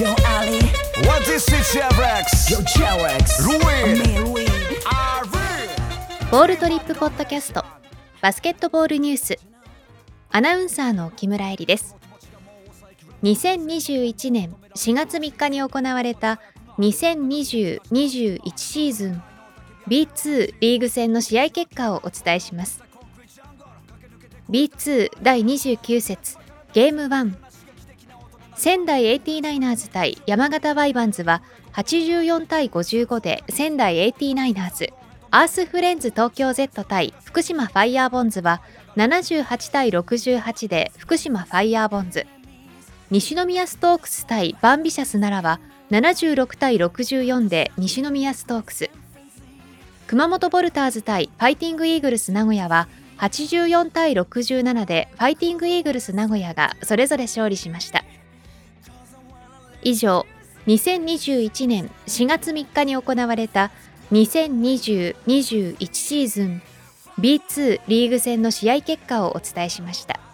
Yo Ali. What is it, Chevrex? Yo Cherex Ruin. Me ボールトリップポッドキャスト。バスケットボールニュース。アナウンサーの木村恵里です。2021年4月3日に行われた2020-21シーズン B2 リーグ戦の試合結果をお伝えします。B2 第29節ゲーム1仙台 89ers 対山形ワイバンズは84対55で仙台 89ers アースフレンズ東京 Z 対福島ファイヤーボンズは78対68で福島ファイヤーボンズ。西宮ストークス対バンビシャス奈良は76対64で西宮ストークス。熊本ボルターズ対ファイティングイーグルス名古屋は84対67でファイティングイーグルス名古屋がそれぞれ勝利しました。以上2021年4月3日に行われた2020-21シーズン B2 リーグ戦の試合結果をお伝えしました。